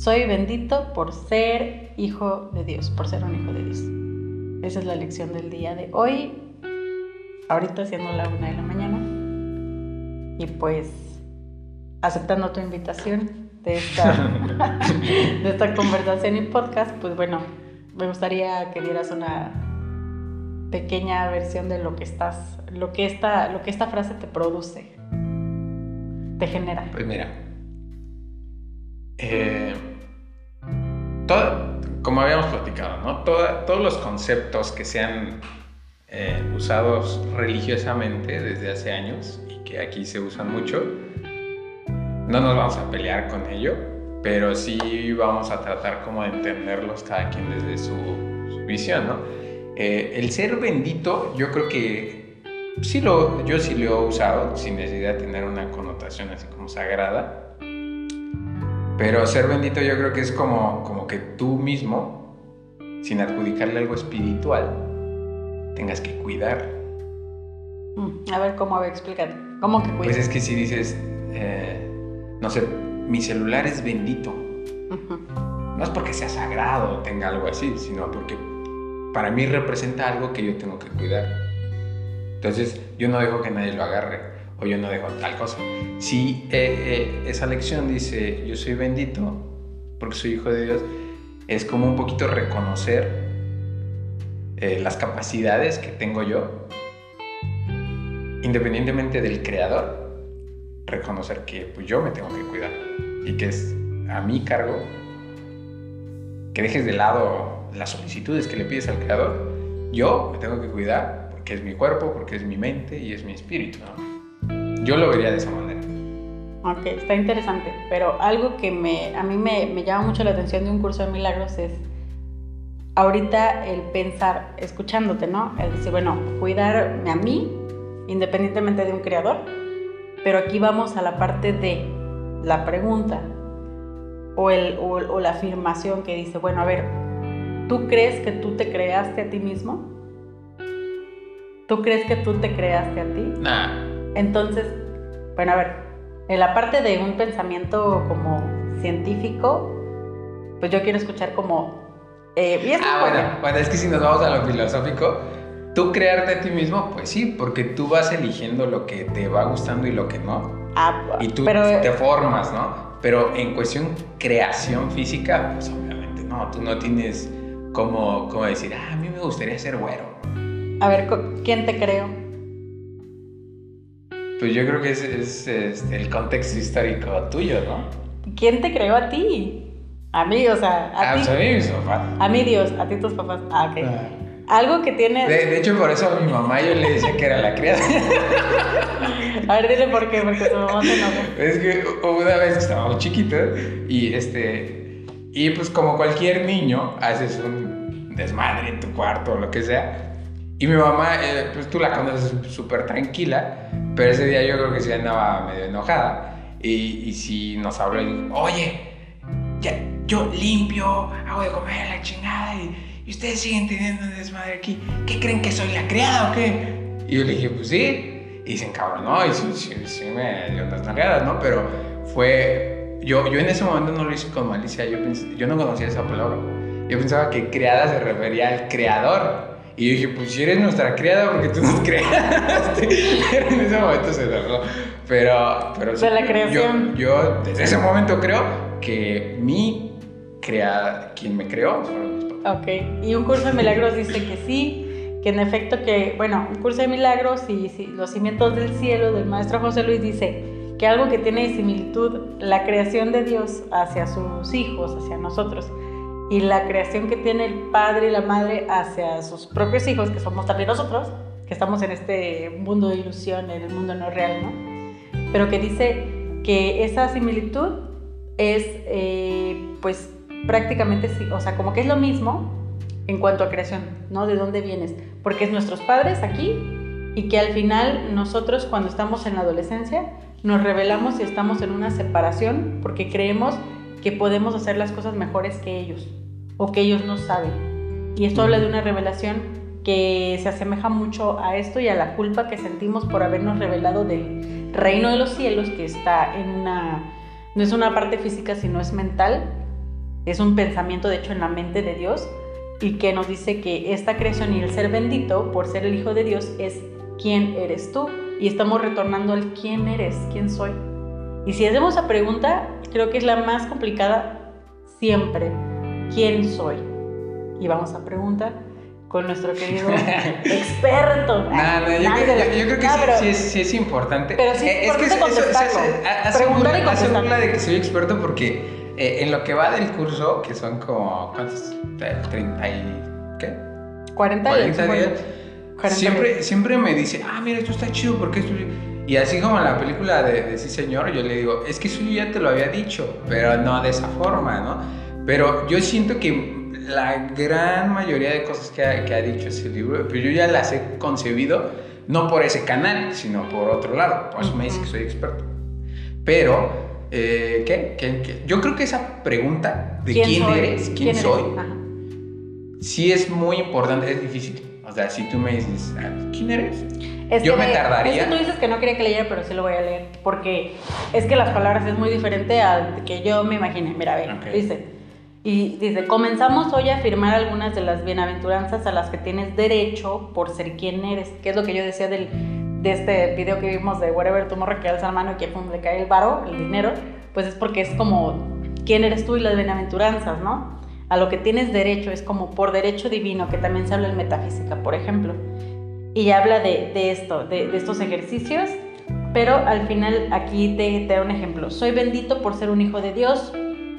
soy bendito por ser hijo de Dios, por ser un hijo de Dios. Esa es la lección del día de hoy. Ahorita siendo la una de la mañana. Y pues aceptando tu invitación de esta, de esta conversación y podcast, pues bueno, me gustaría que dieras una pequeña versión de lo que estás, lo que esta, lo que esta frase te produce, te genera. Pues mira, eh, como habíamos platicado, ¿no? todos los conceptos que se han eh, usados religiosamente desde hace años y que aquí se usan mucho, no nos vamos a pelear con ello, pero sí vamos a tratar como de entenderlos cada quien desde su, visión, ¿no? Eh, el ser bendito, yo creo que sí lo, yo sí lo he usado sin necesidad de tener una connotación así como sagrada. Pero ser bendito yo creo que es como, como que tú mismo, sin adjudicarle algo espiritual, tengas que cuidar. Mm, a ver, ¿cómo? A ver, explícate. ¿Cómo que cuidar? Pues es que si dices, eh, no sé, mi celular es bendito. No es porque sea sagrado o tenga algo así, sino porque para mí representa algo que yo tengo que cuidar. Entonces yo no dejo que nadie lo agarre o yo no dejo tal cosa. Si eh, eh, esa lección dice yo soy bendito porque soy hijo de Dios, es como un poquito reconocer eh, las capacidades que tengo yo, independientemente del creador, reconocer que pues, yo me tengo que cuidar y que es a mi cargo que dejes de lado las solicitudes que le pides al creador. Yo me tengo que cuidar porque es mi cuerpo, porque es mi mente y es mi espíritu. Yo lo vería de esa manera. Ok, está interesante, pero algo que me, a mí me, me llama mucho la atención de un curso de milagros es ahorita el pensar, escuchándote, ¿no? El decir, bueno, cuidarme a mí, independientemente de un creador, pero aquí vamos a la parte de la pregunta o, el, o, la afirmación que dice, bueno, a ver, ¿tú crees que tú te creaste a ti mismo? ¿Tú crees que tú te creaste a ti? Nah. Entonces, bueno, a ver, en la parte de un pensamiento como científico, pues yo quiero escuchar como... Eh, ah, bueno, bueno, es que si nos vamos a lo filosófico, Tú crearte a ti mismo, pues sí, porque tú vas eligiendo lo que te va gustando y lo que no. Ah, y tú te formas, ¿no? Pero en cuestión creación física, pues obviamente no, tú no tienes como, como decir, ah, a mí me gustaría ser güero. A ver, ¿quién te creó? Pues yo creo que es, es, este, el contexto histórico tuyo, ¿no? ¿Quién te creó a ti? A mí, o sea, a ah, ti. Pues a mí mis papás. A mí Dios, a ti tus papás. Ah, ok. Ah. Algo que tiene... De, hecho, por eso a mi mamá yo le decía que era la criada. a ver, dile por qué, porque su mamá se enojó. Es que una vez estaba muy chiquito y este... Y pues como cualquier niño, haces un desmadre en tu cuarto o lo que sea. Y mi mamá, eh, pues tú la conoces súper tranquila, pero ese día yo creo que sí andaba medio enojada. Y, y si nos habló y oye, ya, yo limpio, hago de comer a la chingada y y ustedes siguen teniendo un desmadre aquí. ¿Qué creen que soy la criada o qué? Y yo le dije, pues sí. Y se encabronó y sí, sí, sí me dio unas nalgadas, ¿no? Pero fue. Yo, yo en ese momento no lo hice con malicia. Yo, yo no conocía esa palabra. Yo pensaba que criada se refería al creador. Y yo dije, pues si eres nuestra criada, porque tú nos creaste. en ese momento se cerró. Pero, pero de la creación. Yo, yo, desde ese momento creo que mi creada, quien me creó, Ok, y un curso de milagros dice que sí, que en efecto que, bueno, un curso de milagros y, los cimientos del cielo del maestro José Luis dice que algo que tiene similitud la creación de Dios hacia sus hijos, hacia nosotros, y la creación que tiene el padre y la madre hacia sus propios hijos, que somos también nosotros, que estamos en este mundo de ilusión, en el mundo no real, ¿no? Pero que dice que esa similitud es, eh, pues, prácticamente o sea, como que es lo mismo en cuanto a creación, ¿no? De dónde vienes, porque es nuestros padres aquí y que al final nosotros cuando estamos en la adolescencia nos revelamos y estamos en una separación porque creemos que podemos hacer las cosas mejores que ellos o que ellos no saben. Y esto habla de una revelación que se asemeja mucho a esto y a la culpa que sentimos por habernos revelado del reino de los cielos, que está en una, no es una parte física, sino es mental, es un pensamiento de hecho en la mente de Dios y que nos dice que esta creación y el ser bendito por ser el Hijo de Dios es quién eres tú y estamos retornando al quién eres, quién soy. Y si hacemos esa pregunta, creo que es la más complicada siempre, ¿quién soy? Y vamos a preguntar con nuestro querido experto. Nada, yo, creo que sí, sí, es, importante. Pero sí es, importante que eso, hace, Preguntar y hace burla de que soy experto porque eh, en lo que va del curso, que son como, ¿cuántos? 30 y... ¿qué? 40, 40 días. siempre, siempre me dice, ah, mira, esto está chido porque esto... Y así como en la película de, de, Sí Señor, yo le digo, es que eso yo ya te lo había dicho, pero no de esa forma, ¿no? Pero yo siento que la gran mayoría de cosas que ha, que ha dicho ese libro, pero yo ya las he concebido no por ese canal, sino por otro lado. Por eso me dice que soy experto. Pero, eh, ¿qué? ¿qué? Yo creo que esa pregunta de quién, eres, quién, soy, sí es muy importante, es difícil. O sea, si tú me dices, ah, ¿quién eres? yo me tardaría. Es que tú dices que no quería que leyera, pero sí lo voy a leer. Porque es que las palabras es muy diferente a que yo me imaginé. Mira, a ver, dice. Y dice, comenzamos hoy a afirmar algunas de las bienaventuranzas a las que tienes derecho por ser quien eres, que es lo que yo decía del, de este video que vimos de Whatever Tomorrow que alza la mano y que le cae el varo, el dinero, pues es porque es como quién eres tú y las bienaventuranzas, ¿no? A lo que tienes derecho es como por derecho divino, que también se habla en metafísica, por ejemplo. Y habla de, de esto, de, de, estos ejercicios, pero al final aquí te, te da un ejemplo. Soy bendito por ser un hijo de Dios,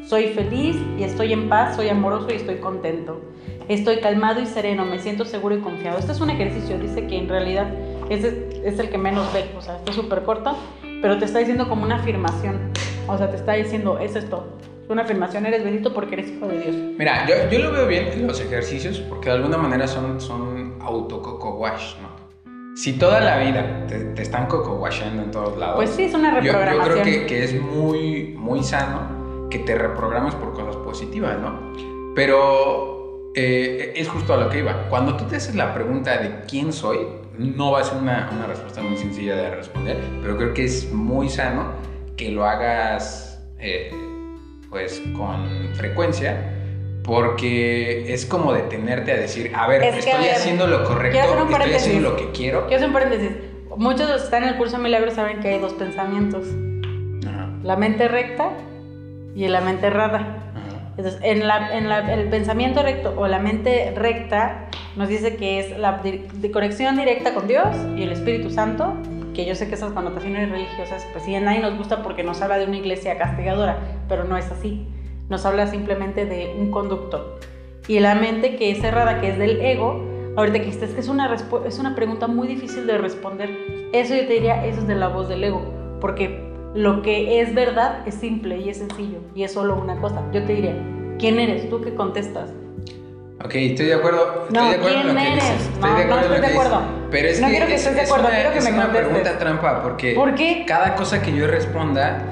soy feliz y estoy en paz, soy amoroso y estoy contento. Estoy calmado y sereno, me siento seguro y confiado. Este es un ejercicio, dice que en realidad es, es el que menos ve, o sea, está súper corto, pero te está diciendo como una afirmación. O sea, te está diciendo, es esto. Una afirmación, eres bendito porque eres hijo de Dios. Mira, yo, yo lo veo bien en los ejercicios porque de alguna manera son, son auto wash, ¿no? Si toda la vida te, están coco washando en todos lados. Pues sí, es una reprogramación. Yo, yo creo que, que es muy, muy sano que te reprogrames por cosas positivas, ¿no? Pero eh, es justo a lo que iba. Cuando tú te haces la pregunta de quién soy, no va a ser una, una, respuesta muy sencilla de responder, pero creo que es muy sano que lo hagas eh, pues con frecuencia porque es como detenerte a decir, a ver, estoy haciendo lo correcto, estoy haciendo lo que quiero. Quiero hacer un paréntesis. Muchos de los que están en el curso de milagros saben que hay dos pensamientos. La mente recta y en la mente errada. Entonces, en, la, en la, el pensamiento recto o la mente recta nos dice que es la de conexión directa con Dios y el Espíritu Santo, que yo sé que esas connotaciones religiosas, pues sí, a nadie nos gusta porque nos habla de una iglesia castigadora, pero no es así. Nos habla simplemente de un conducto. Y la mente que es cerrada, que es del ego, ahorita que es que es una, es una pregunta muy difícil de responder. Eso yo te diría, eso es de la voz del ego, porque lo que es verdad es simple y es sencillo y es solo una cosa. Yo te diría, ¿quién eres? ¿Tú qué contestas? Ok, estoy de acuerdo. Estoy no, de acuerdo ¿quién eres? Estoy no, de acuerdo no estoy de acuerdo. Pero es no que quiero que estés de acuerdo, una, quiero que es me una pregunta trampa porque ¿Por qué? cada cosa que yo responda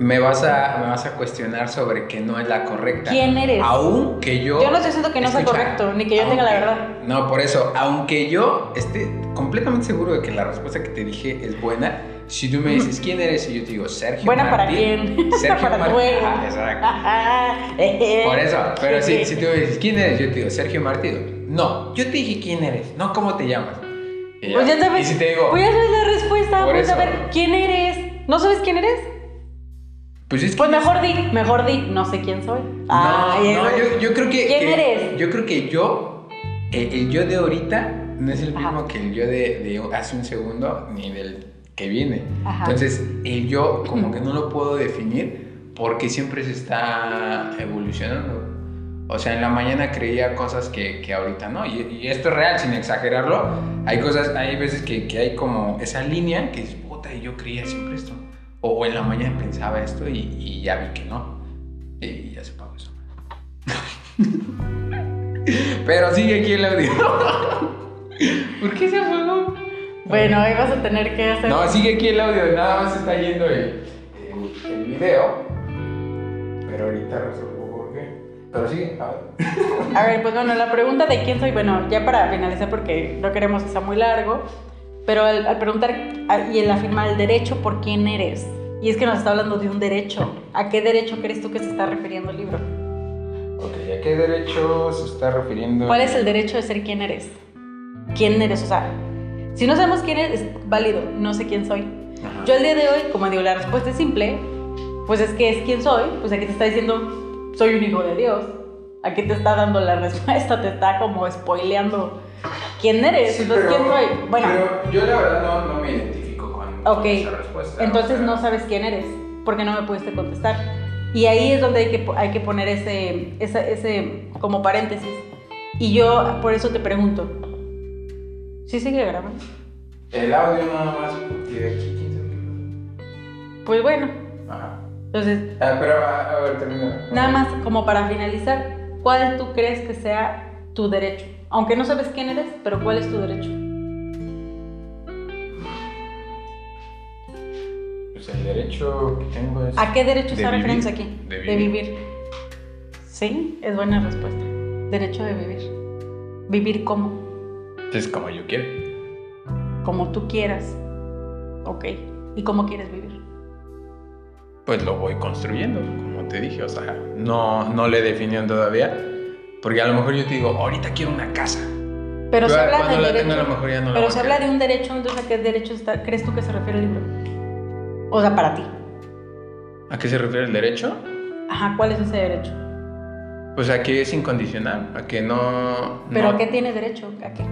me vas a me vas a cuestionar sobre que no es la correcta. ¿Quién eres? Aunque yo Yo no estoy diciendo que no sea correcto, ni que yo tenga la verdad. No, por eso, aunque yo esté completamente seguro de que la respuesta que te dije es buena, si tú me dices quién eres y yo te digo Sergio Buena para quién? Sergio para Martín. Ah, exacto. Por eso, pero si, si tú me dices quién eres, yo te digo Sergio Martín. No, yo te dije quién eres, no cómo te llamas. Y pues ya sabes. Y si te digo. Pues ya sabes la respuesta. Pues a ver, ¿quién eres? ¿No sabes quién eres? Pues, es que pues mejor di, mejor di, no sé quién soy. No, no, yo, yo, creo que. ¿Quién eres? Yo creo que yo, el, el, yo de ahorita, no es el mismo que el yo de, de hace un segundo, ni del que viene. Entonces, el yo como que no lo puedo definir porque siempre se está evolucionando. O sea, en la mañana creía cosas que, que ahorita no. Y, esto es real, sin exagerarlo. Hay cosas, hay veces que, que hay como esa línea que es, puta, y yo creía siempre esto. O, en la mañana pensaba esto y, y, ya vi que no. Y ya se pagó eso. Pero sigue aquí el audio. ¿Por qué se apagó? Bueno, ahí vas a tener que hacer. No, sigue aquí el audio, nada más está yendo el, el, video. Pero ahorita resuelvo por qué. Pero sigue, a ver. A ver, pues bueno, la pregunta de quién soy, bueno, ya para finalizar porque no queremos que sea muy largo, pero al, preguntar y el afirmar el derecho por quién eres, Y es que nos está hablando de un derecho. ¿A qué derecho crees tú que se está refiriendo el libro? Ok, ¿a qué derecho se está refiriendo? ¿Cuál es el derecho de ser quién eres? ¿Quién eres? O sea, si no sabemos quién eres, es válido, no sé quién soy. Ajá. Yo el día de hoy, como digo, la respuesta es simple, pues es que es quién soy, pues aquí te está diciendo, soy un hijo de Dios. Aquí te está dando la respuesta, te está como spoileando quién eres, Sí, entonces pero- quién soy. Bueno, Pero yo la verdad no, no me identifico con, con ok, esa respuesta. entonces o sea, no sabes quién eres, porque no me pudiste contestar. Y ahí es donde hay que, hay que poner ese, ese, ese como paréntesis. Y yo por eso te pregunto, ¿sí sigue grabando? El audio nada más, de aquí, quién sabe qué Pues bueno. Ajá. entonces Ah, pero a, a ver, termina. Nada más como para finalizar, ¿cuál tú crees que sea tu derecho? Aunque no sabes quién eres, pero ¿cuál es tu derecho? Pues el derecho que tengo es. ¿A qué derecho de refiriéndose aquí? de vivir. Sí, es buena respuesta. Derecho de vivir. Vivir como, Es como yo quiero. como tú quieras. Ok. ¿Y cómo quieres vivir? Pues lo voy construyendo, como te dije. O sea, no, no le definió todavía. Porque a lo mejor yo te digo, ahorita quiero una casa. Pero se habla cuando del la derecho. tenga, a lo mejor ya no la pero se habla de un derecho, entonces ¿a qué derecho está, crees tú que se refiere el libro? O sea, para ti. ¿A qué se refiere el derecho? Ajá, ¿cuál es ese derecho? Pues a que es incondicional, a que no. ¿Pero no- a qué tiene derecho? ¿A qué?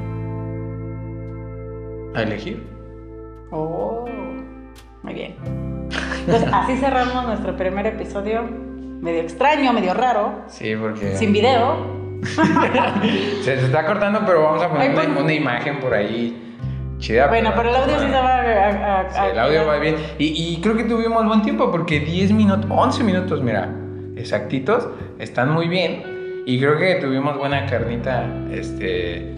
A elegir. Oh, muy bien. Entonces, así cerramos nuestro primer episodio. Medio extraño, medio raro, Sí, porque. sin video. Se, se está cortando, pero vamos a poner Ay, una, imagen por ahí chida. Bueno, pero el audio sí va a. a- a- Sí, el audio va bien. Y, y creo que tuvimos buen tiempo porque 10 minutos, 11 minutos, mira, exactitos, están muy bien. Y creo que tuvimos buena carnita, este...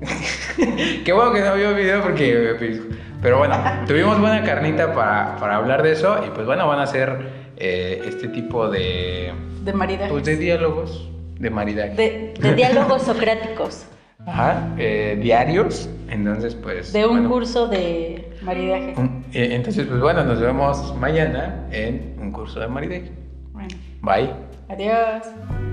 Qué bueno que no vio video porque... pues, Pero bueno, tuvimos buena carnita para, para hablar de eso y pues bueno, van a ser eh, este tipo de... De maridaje. Pues de diálogos, de maridaje. De, de diálogos socráticos. Ajá, eh, diarios. Entonces pues... De un bueno, curso de maridaje. un- eh, Entonces pues bueno, nos vemos mañana en un curso de maridaje. Bueno, Bye. adiós.